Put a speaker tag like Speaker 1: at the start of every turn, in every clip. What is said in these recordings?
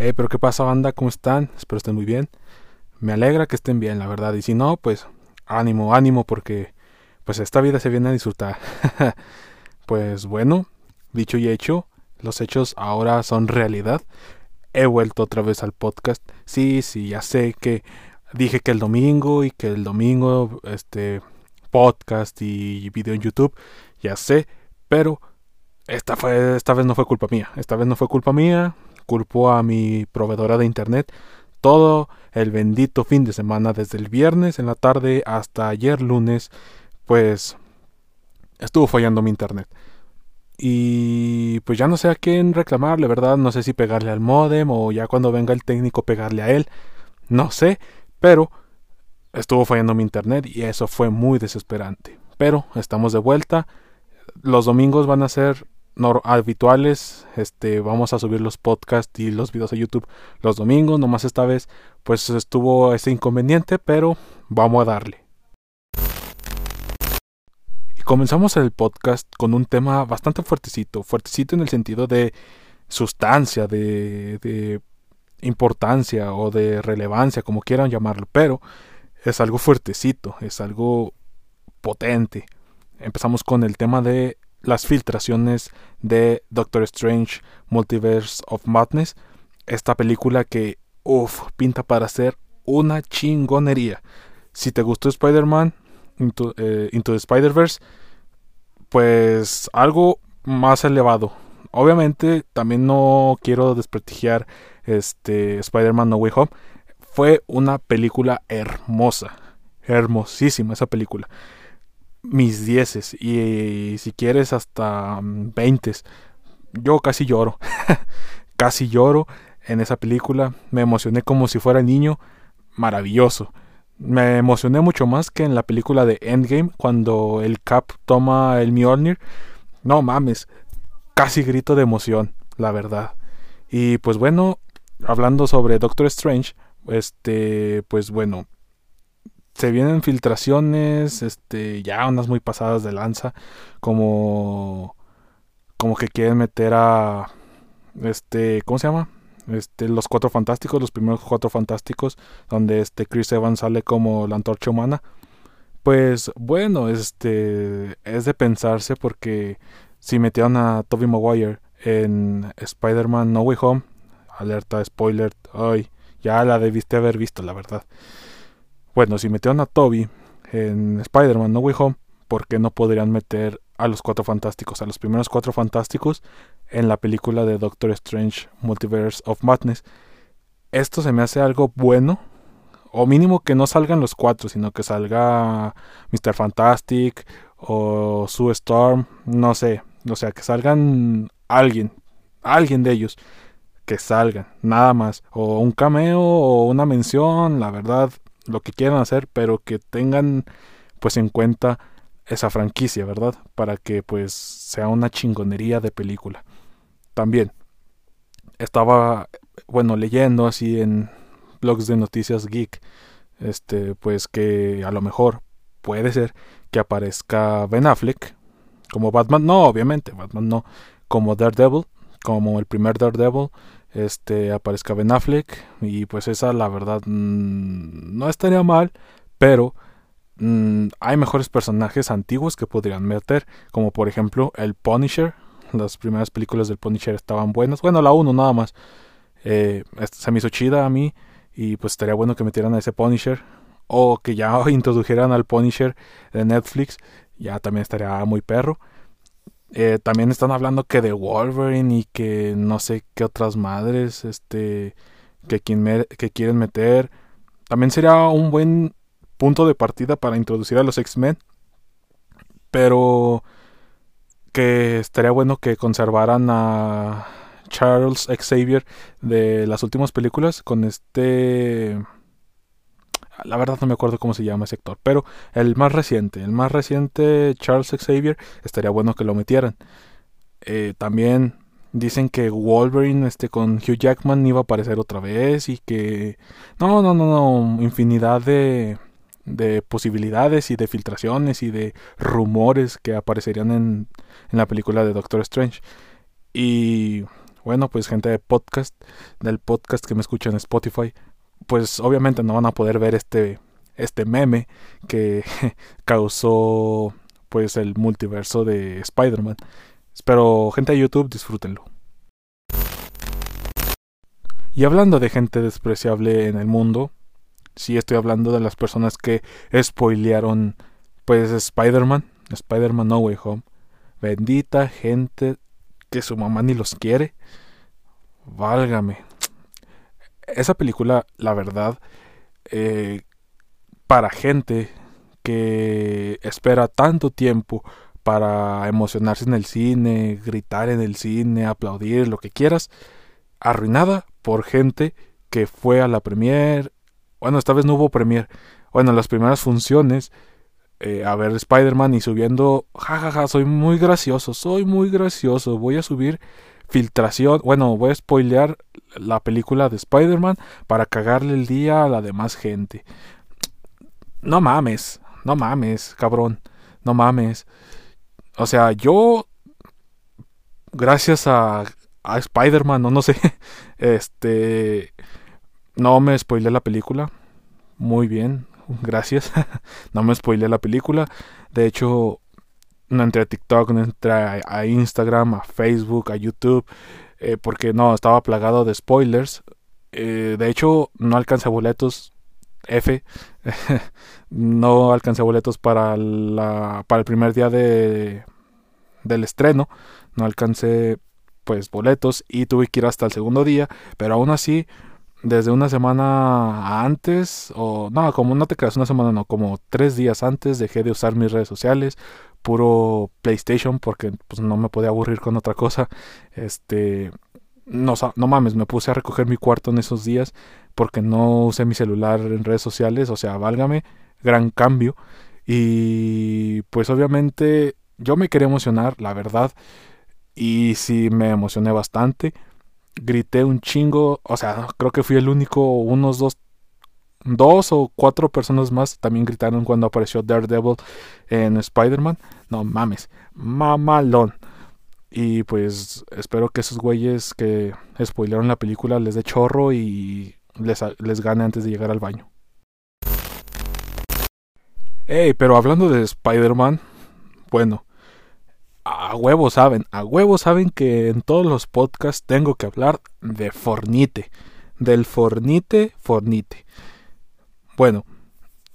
Speaker 1: Eh, pero ¿qué pasa, banda? ¿Cómo están? Espero estén muy bien. Me alegra que estén bien, la verdad. Y si no, pues ánimo, ánimo, porque pues esta vida se viene a disfrutar. pues bueno, dicho y hecho, los hechos ahora son realidad. He vuelto otra vez al podcast. Sí, sí, ya sé que dije que el domingo y que el domingo este podcast y video en YouTube, ya sé, pero esta fue esta vez no fue culpa mía. Esta vez no fue culpa mía, culpo a mi proveedora de internet todo el bendito fin de semana desde el viernes en la tarde hasta ayer lunes, pues estuvo fallando mi internet. Y pues ya no sé a quién reclamarle, ¿verdad? No sé si pegarle al modem o ya cuando venga el técnico pegarle a él. No sé, pero estuvo fallando mi internet y eso fue muy desesperante. Pero estamos de vuelta. Los domingos van a ser habituales. Este, vamos a subir los podcasts y los videos a YouTube los domingos. Nomás esta vez, pues estuvo ese inconveniente, pero vamos a darle. Comenzamos el podcast con un tema bastante fuertecito, fuertecito en el sentido de sustancia, de, importancia o de relevancia, como quieran llamarlo, pero es algo fuertecito, es algo potente. Empezamos con el tema de las filtraciones de Doctor Strange Multiverse of Madness, esta película que, uff, pinta para ser una chingonería. Si te gustó Spider-Man, Into, eh, Into the Spider-Verse, pues algo más elevado. Obviamente también no quiero desprestigiar este Spider-Man No Way Home. Fue una película hermosa, hermosísima esa película. Mis dieces y, si quieres hasta veintes. Yo casi lloro, casi lloro en esa película. Me emocioné como si fuera niño. Maravilloso. Me emocioné mucho más que en la película de Endgame cuando el Cap toma el Mjolnir. No mames, casi grito de emoción, la verdad. Y pues bueno, hablando sobre Doctor Strange, este, pues bueno, se vienen filtraciones, este, ya unas muy pasadas de lanza, como como que quieren meter a este, ¿cómo se llama? este, los cuatro fantásticos, los primeros cuatro fantásticos, donde este Chris Evans sale como la antorcha humana. Pues bueno, este es de pensarse porque si metieron a Tobey Maguire en Spider-Man No Way Home, alerta spoiler, ay, ya la debiste haber visto, la verdad. Bueno, si metieron a Toby en Spider-Man No Way Home, ¿por qué no podrían meter a los cuatro fantásticos, a los primeros cuatro fantásticos en la película de Doctor Strange Multiverse of Madness? Esto se me hace algo bueno, o mínimo que no salgan los cuatro, sino que salga Mr. Fantastic o Sue Storm, no sé, o sea, que salgan alguien, alguien de ellos, que salgan, nada más, o un cameo o una mención, la verdad, lo que quieran hacer, pero que tengan pues en cuenta esa franquicia, ¿verdad? Para que pues sea una chingonería de película. También estaba, bueno, leyendo así en blogs de noticias geek, este, pues que a lo mejor puede ser que aparezca Ben Affleck como Batman, no, obviamente, Batman no, como Daredevil, como el primer Daredevil, este, aparezca Ben Affleck y pues esa la verdad mm, no estaría mal, pero Mm, hay mejores personajes antiguos que podrían meter, como por ejemplo el Punisher. Las primeras películas del Punisher estaban buenas. Bueno, la 1 nada más. Eh, se me hizo chida a mí y pues estaría bueno que metieran a ese Punisher. O que ya introdujeran al Punisher de Netflix. Ya también estaría muy perro. Eh, también están hablando que de Wolverine y que no sé qué otras madres este que, que quieren meter. También sería un buen punto de partida para introducir a los X-Men. Pero que estaría bueno que conservaran a Charles Xavier de las últimas películas con este... La verdad no me acuerdo cómo se llama ese actor, pero el más reciente, el más reciente Charles Xavier, estaría bueno que lo metieran. Eh, también dicen que Wolverine este con Hugh Jackman iba a aparecer otra vez y que no no no no infinidad de de posibilidades y de filtraciones y de rumores que aparecerían en, en la película de Doctor Strange. Y Bueno, pues gente de podcast, del podcast que me escucha en Spotify, pues obviamente no van a poder ver este este meme que causó pues el multiverso de Spider-Man. Espero gente de YouTube disfrútenlo. Y hablando de gente despreciable en el mundo, sí estoy hablando de las personas que spoilearon pues Spider-Man, Spider-Man No Way Home. Bendita gente que su mamá ni los quiere. Válgame. Esa película, la verdad, eh, para gente que espera tanto tiempo para emocionarse en el cine, gritar en el cine, aplaudir, lo que quieras, arruinada por gente que fue a la premier. Bueno, esta vez no hubo premier. Bueno, las primeras funciones eh, a ver Spider-Man y subiendo, jajaja, ja, ja, soy muy gracioso, soy muy gracioso, voy a subir filtración, bueno, voy a spoilear la película de Spider-Man para cagarle el día a la demás gente. No mames, no mames, cabrón, no mames. O sea, yo, gracias a, a Spider-Man, no, no sé, este, no me spoileé la película. Muy bien, gracias. no me spoileé la película. De hecho, no entré a TikTok, no entré a, Instagram, a Facebook, a YouTube, eh, porque no, estaba plagado de spoilers. Eh, de hecho, no alcancé boletos. F. no alcancé boletos para, la, para el primer día de, del estreno. No alcancé pues boletos y tuve que ir hasta el segundo día. Pero aún así desde una semana antes, o no, como no te creas, una semana no, como tres días antes dejé de usar mis redes sociales, puro PlayStation, porque pues no me podía aburrir con otra cosa. Este, no, no mames, me puse a recoger mi cuarto en esos días porque no usé mi celular en redes sociales, o sea, válgame, gran cambio. Y pues obviamente yo me quería emocionar, la verdad, y sí me emocioné bastante grité un chingo, o sea, creo que fui el único, unos dos, dos o cuatro personas más también gritaron cuando apareció Daredevil en Spider-Man. No mames, mamalón. Y pues espero que esos güeyes que spoilearon la película les dé chorro y les, les gane antes de llegar al baño. Ey, pero hablando de Spider-Man, bueno, a huevo saben, a huevo saben que en todos los podcasts tengo que hablar de Fornite, del Fornite, Fornite. Bueno,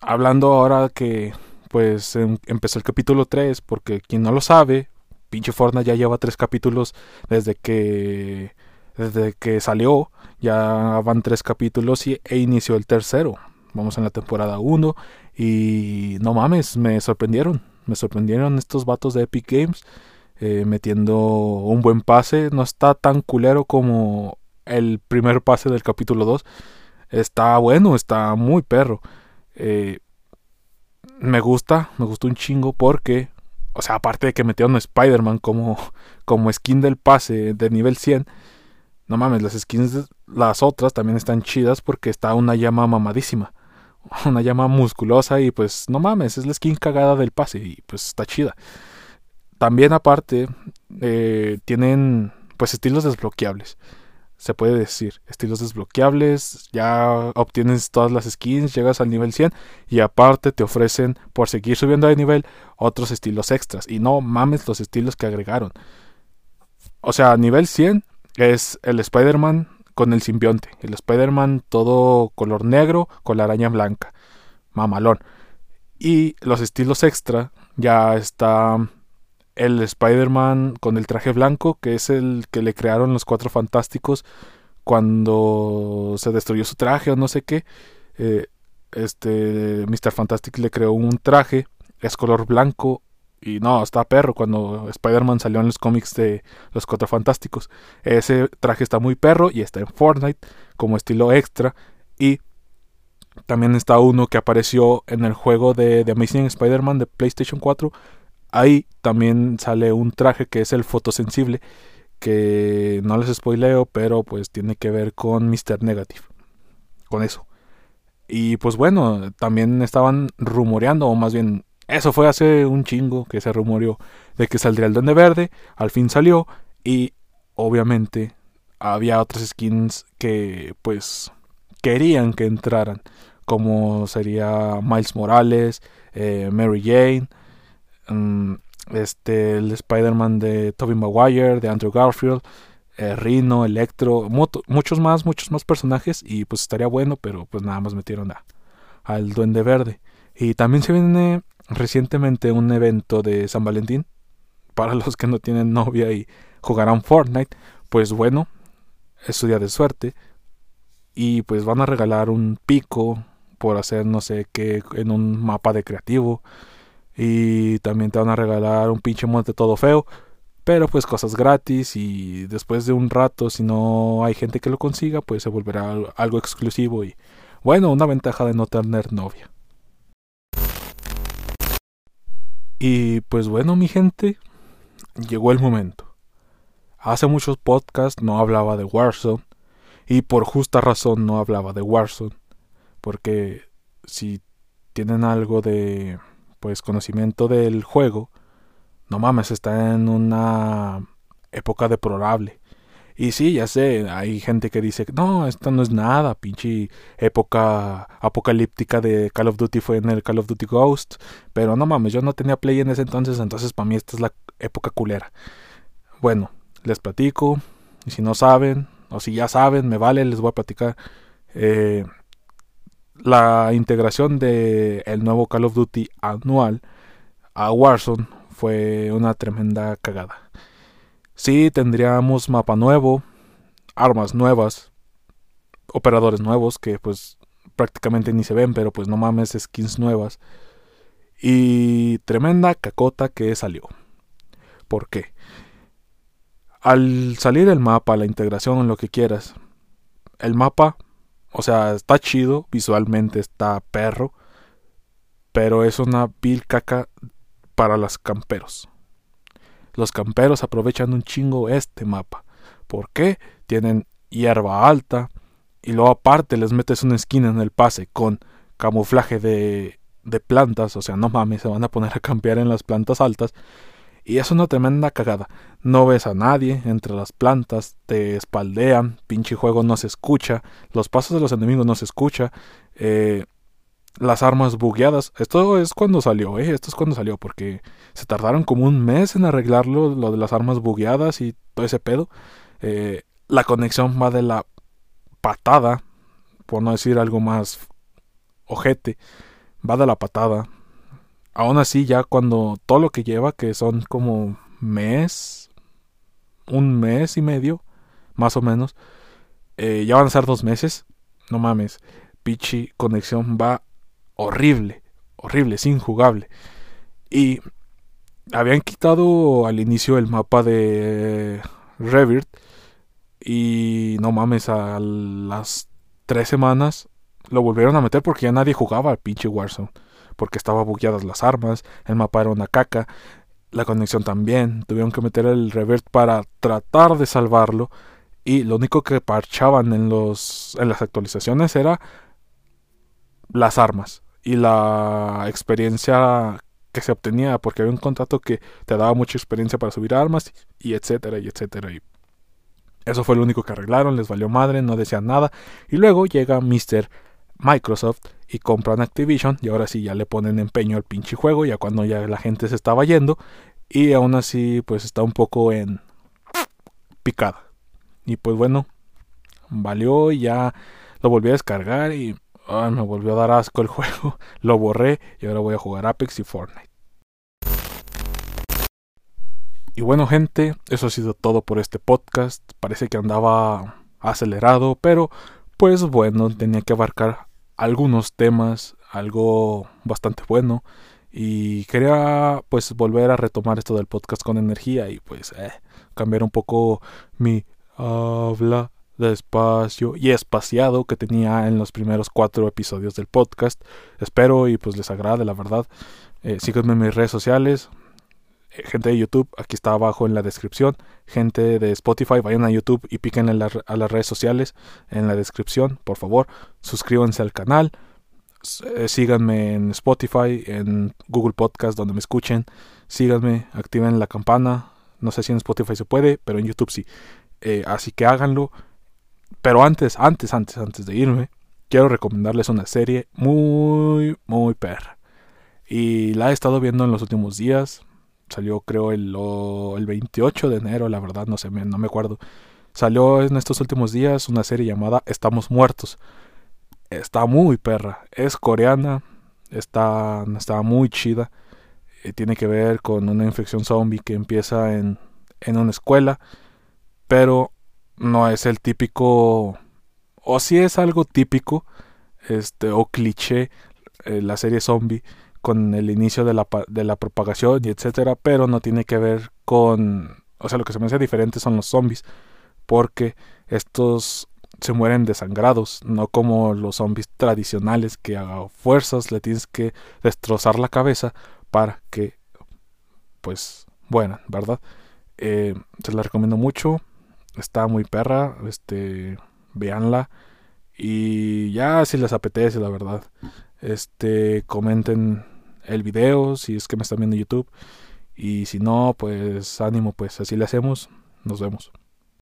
Speaker 1: hablando ahora que pues em, empezó el capítulo 3, porque quien no lo sabe, pinche Fortnite ya lleva tres capítulos desde que desde que salió, ya van tres capítulos y, e inició el tercero. Vamos en la temporada 1 y no mames, me sorprendieron me sorprendieron estos vatos de Epic Games eh, metiendo un buen pase. No está tan culero como el primer pase del capítulo 2. Está bueno, está muy perro. Eh, me gusta, me gustó un chingo porque, o sea, aparte de que metieron a Spider-Man como, como skin del pase de nivel 100, no mames, las skins, las otras también están chidas porque está una llama mamadísima. una llama musculosa y pues no mames, es la skin cagada del pase y pues está chida. También aparte eh, tienen pues estilos desbloqueables. Se puede decir, estilos desbloqueables, ya obtienes todas las skins, llegas al nivel 100 y aparte te ofrecen por seguir subiendo de nivel otros estilos extras. Y no mames los estilos que agregaron. O sea, nivel 100 es el Spider-Man con el simbionte. El Spider-Man todo color negro con la araña blanca. Mamalón. Y los estilos extra ya está el Spider-Man con el traje blanco, que es el que le crearon los cuatro fantásticos cuando se destruyó su traje o no sé qué. Eh, este Mr. Fantastic le creó un traje, es color blanco y no, está perro cuando Spider-Man salió en los cómics de Los Cuatro Fantásticos. Ese traje está muy perro y está en Fortnite como estilo extra. Y también está uno que apareció en el juego de The Amazing Spider-Man de PlayStation 4. Ahí también sale un traje que es el fotosensible. Que no les spoileo, pero pues tiene que ver con Mr. Negative. Con eso. Y pues bueno, también estaban rumoreando, o más bien eso fue hace un chingo que se rumoreó de que saldría el Duende Verde, al fin salió y obviamente había otras skins que pues querían que entraran, como sería Miles Morales, eh, Mary Jane, mm, este, el Spider-Man de Tobey Maguire, de Andrew Garfield, eh, Rhino, Electro, muchos más, muchos más personajes y pues estaría bueno, pero pues nada más metieron a, al Duende Verde. Y también se viene recientemente un evento de San Valentín para los que no tienen novia y jugarán Fortnite, pues bueno, es su día de suerte y pues van a regalar un pico por hacer no sé qué en un mapa de creativo y también te van a regalar un pinche monte todo feo pero pues cosas gratis y después de un rato si no hay gente que lo consiga pues se volverá algo exclusivo y bueno una ventaja de no tener novia y pues bueno mi gente llegó el momento hace muchos podcasts no hablaba de Warzone y por justa razón no hablaba de Warzone porque si tienen algo de pues conocimiento del juego, no mames, está en una época deplorable. Y sí, ya sé, hay gente que dice, no, esto no es nada, pinche época apocalíptica de Call of Duty fue en el Call of Duty Ghost, pero no mames, yo no tenía play en ese entonces, entonces para mí esta es la época culera. Bueno, les platico, y si no saben, o si ya saben, me vale, les voy a platicar. Eh, la integración de el nuevo Call of Duty anual a Warzone fue una tremenda cagada. Sí, tendríamos mapa nuevo, armas nuevas, operadores nuevos que pues prácticamente ni se ven, pero pues no mames, skins nuevas. Y tremenda cacota que salió. ¿Por qué? Al salir el mapa, la integración, lo que quieras, el mapa o sea, está chido, visualmente está perro, pero es una vil caca para los camperos. Los camperos aprovechan un chingo este mapa. ¿Por qué? Tienen hierba alta y luego aparte les metes una esquina en el pase con camuflaje de, de plantas, o sea, no mames, se van a poner a campear en las plantas altas y es una tremenda cagada. No ves a nadie entre las plantas, te espaldean, pinche juego no se escucha, los pasos de los enemigos no se escucha, eh, las armas bugueadas. Esto es cuando salió, eh, esto es cuando salió, porque se tardaron como un mes en arreglarlo, lo de las armas bugueadas y todo ese pedo. Eh, la conexión va de la patada, por no decir algo más ojete, va de la patada aún así ya cuando todo lo que lleva, que son como mes, un mes y medio, más o menos, eh, ya van a ser dos meses, no mames, Pichi conexión va horrible, horrible, es injugable. Y habían quitado al inicio el mapa de Revert y no mames, a las tres semanas lo volvieron a meter porque ya nadie jugaba al pinche Warzone porque estaba bugueadas las armas, el mapa era una caca, la conexión también, tuvieron que meter el revert para tratar de salvarlo y lo único que parchaban en los en las actualizaciones era las armas y la experiencia que se obtenía porque había un contrato que te daba mucha experiencia para subir armas y etcétera y etcétera y eso fue lo único que arreglaron, les valió madre, no decían nada y luego llega Mr. Microsoft y compran Activision y ahora sí ya le ponen empeño al pinche juego ya cuando ya la gente se estaba yendo y aún así pues está un poco en picada y pues bueno valió y ya lo volví a descargar y me volvió a dar asco el juego. Lo borré y ahora voy a jugar Apex y Fortnite. Y bueno gente eso ha sido todo por este podcast. Parece que andaba acelerado pero pues bueno tenía que abarcar algunos temas, algo bastante bueno. Y quería pues volver a retomar esto del podcast con energía y pues eh, cambiar un poco mi habla despacio y espaciado que tenía en los primeros cuatro episodios del podcast. Espero y pues les agrade, la verdad. Eh, síganme en mis redes sociales, gente de YouTube, aquí está abajo en la descripción. Gente de Spotify, vayan a YouTube y piquen a las redes sociales en la descripción, por favor. Suscríbanse al canal. Eh, síganme en Spotify, en Google Podcast, donde me escuchen. Síganme, activen la campana. No sé si en Spotify se puede, pero en YouTube sí. Eh, así que háganlo. Pero antes, antes, antes, antes de irme, quiero recomendarles una serie muy, muy perra. Y la he estado viendo en los últimos días. Salió creo el, el 28 de enero, la verdad, no sé, no me acuerdo. Salió en estos últimos días una serie llamada Estamos Muertos. Está muy perra. Es coreana. Está, está muy chida. Eh, tiene que ver con una infección zombie que empieza en, en una escuela. Pero no es el típico. O si es algo típico. Este. O cliché. Eh, la serie zombie con el inicio de la, de la propagación y etcétera, pero no tiene que ver con, o sea, lo que se me hace diferente son los zombies, porque estos se mueren desangrados, no como los zombies tradicionales que a fuerzas le tienes que destrozar la cabeza para que, pues, bueno, ¿verdad? Eh, se la recomiendo mucho, está muy perra, este, véanla y ya si les apetece, la verdad, este, comenten el video, si es que me están viendo en YouTube. Y si no, pues ánimo, pues así le hacemos. Nos vemos.